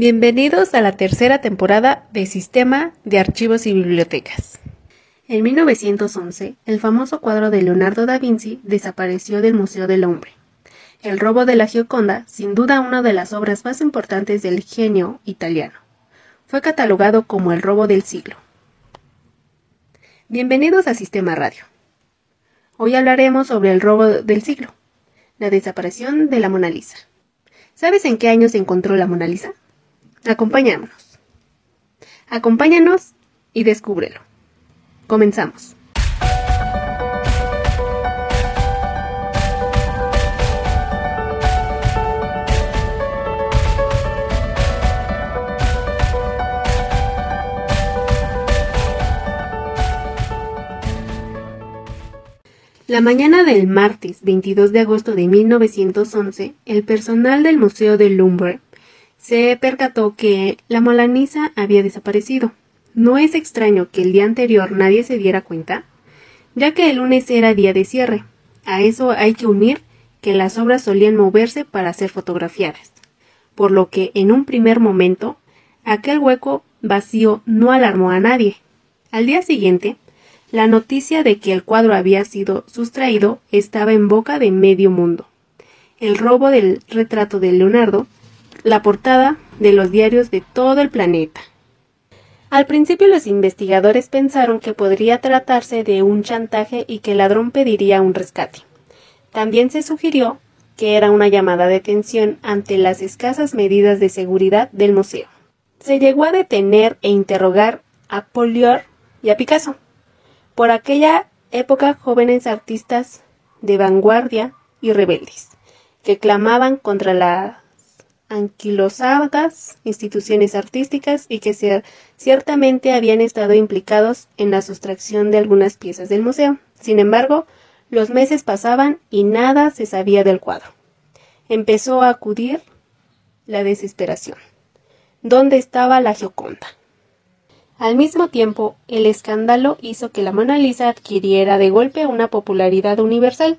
Bienvenidos a la tercera temporada de Sistema de Archivos y Bibliotecas. En 1911, el famoso cuadro de Leonardo da Vinci desapareció del Museo del Hombre. El robo de la Gioconda, sin duda una de las obras más importantes del genio italiano, fue catalogado como el robo del siglo. Bienvenidos a Sistema Radio. Hoy hablaremos sobre el robo del siglo, la desaparición de la Mona Lisa. ¿Sabes en qué año se encontró la Mona Lisa? Acompáñanos. Acompáñanos y descúbrelo. Comenzamos. La mañana del martes 22 de agosto de 1911, el personal del Museo del Louvre se percató que la Molanisa había desaparecido. No es extraño que el día anterior nadie se diera cuenta, ya que el lunes era día de cierre. A eso hay que unir que las obras solían moverse para ser fotografiadas, por lo que en un primer momento aquel hueco vacío no alarmó a nadie. Al día siguiente, la noticia de que el cuadro había sido sustraído estaba en boca de medio mundo. El robo del retrato de Leonardo, la portada de los diarios de todo el planeta. Al principio los investigadores pensaron que podría tratarse de un chantaje y que el ladrón pediría un rescate. También se sugirió que era una llamada de atención ante las escasas medidas de seguridad del museo. Se llegó a detener e interrogar a Polior y a Picasso. Por aquella época jóvenes artistas de vanguardia y rebeldes, que clamaban contra las anquilosadas instituciones artísticas y que ciertamente habían estado implicados en la sustracción de algunas piezas del museo. Sin embargo, los meses pasaban y nada se sabía del cuadro. Empezó a acudir la desesperación. ¿Dónde estaba la Gioconda? Al mismo tiempo, el escándalo hizo que la Mona Lisa adquiriera de golpe una popularidad universal.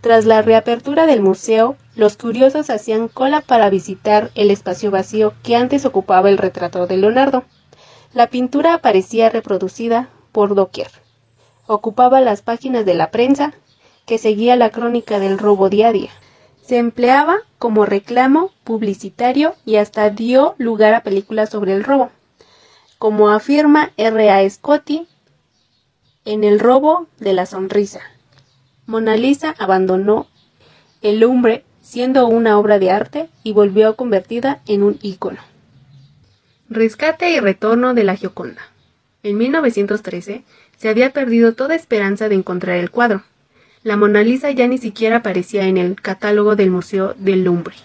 Tras la reapertura del museo, los curiosos hacían cola para visitar el espacio vacío que antes ocupaba el retrato de Leonardo. La pintura aparecía reproducida por doquier. Ocupaba las páginas de la prensa, que seguía la crónica del robo día a día. Se empleaba como reclamo publicitario y hasta dio lugar a películas sobre el robo. Como afirma R. A. Scotti en El robo de la sonrisa. Mona Lisa abandonó el lumbre siendo una obra de arte y volvió convertida en un ícono. Rescate y retorno de la Gioconda. En 1913 se había perdido toda esperanza de encontrar el cuadro. La Mona Lisa ya ni siquiera aparecía en el catálogo del Museo del Louvre.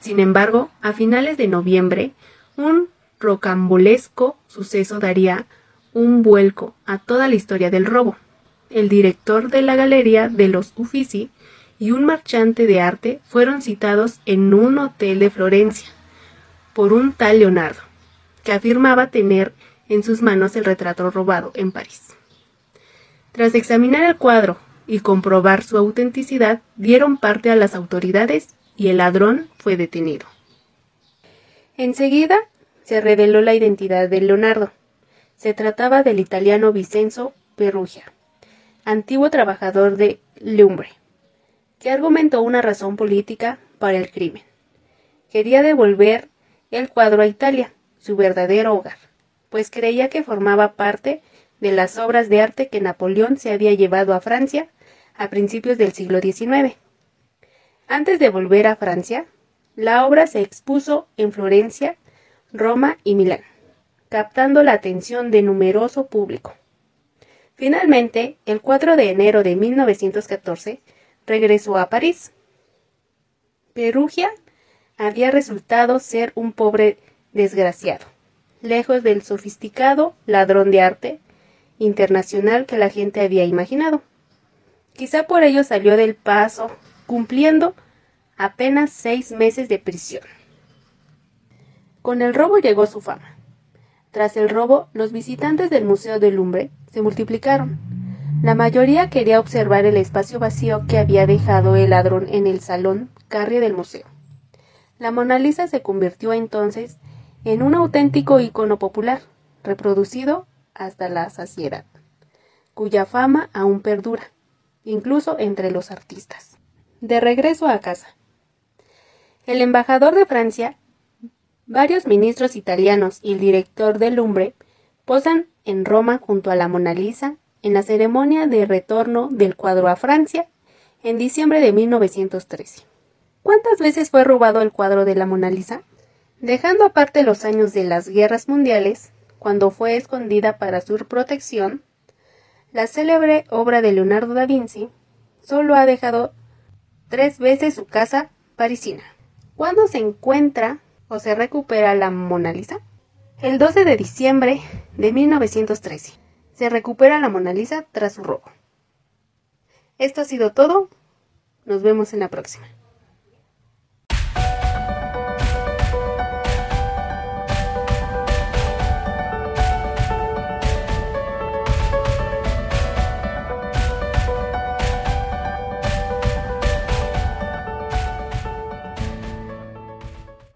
Sin embargo, a finales de noviembre, un rocambolesco suceso daría un vuelco a toda la historia del robo. El director de la Galería de los Uffizi y un marchante de arte fueron citados en un hotel de Florencia por un tal Leonardo, que afirmaba tener en sus manos el retrato robado en París. Tras examinar el cuadro y comprobar su autenticidad, dieron parte a las autoridades y el ladrón fue detenido. Enseguida se reveló la identidad de Leonardo. Se trataba del italiano Vincenzo Perugia, antiguo trabajador de Lumbre, que argumentó una razón política para el crimen. Quería devolver el cuadro a Italia, su verdadero hogar, pues creía que formaba parte de las obras de arte que Napoleón se había llevado a Francia a principios del siglo XIX. Antes de volver a Francia, la obra se expuso en Florencia, Roma y Milán, captando la atención de numeroso público. Finalmente, el 4 de enero de 1914, regresó a París. Perugia había resultado ser un pobre desgraciado, lejos del sofisticado ladrón de arte internacional que la gente había imaginado. Quizá por ello salió del paso, cumpliendo apenas seis meses de prisión. Con el robo llegó su fama. Tras el robo, los visitantes del Museo del Lumbre se multiplicaron la mayoría quería observar el espacio vacío que había dejado el ladrón en el salón carrie del museo. La Mona Lisa se convirtió entonces en un auténtico icono popular, reproducido hasta la saciedad, cuya fama aún perdura, incluso entre los artistas. De regreso a casa. El embajador de Francia, varios ministros italianos y el director del Lumbre posan en Roma junto a la Mona Lisa en la ceremonia de retorno del cuadro a Francia en diciembre de 1913. ¿Cuántas veces fue robado el cuadro de la Mona Lisa? Dejando aparte los años de las guerras mundiales, cuando fue escondida para su protección, la célebre obra de Leonardo da Vinci solo ha dejado tres veces su casa parisina. ¿Cuándo se encuentra o se recupera la Mona Lisa? El 12 de diciembre de 1913 se recupera la Mona Lisa tras su robo. Esto ha sido todo. Nos vemos en la próxima.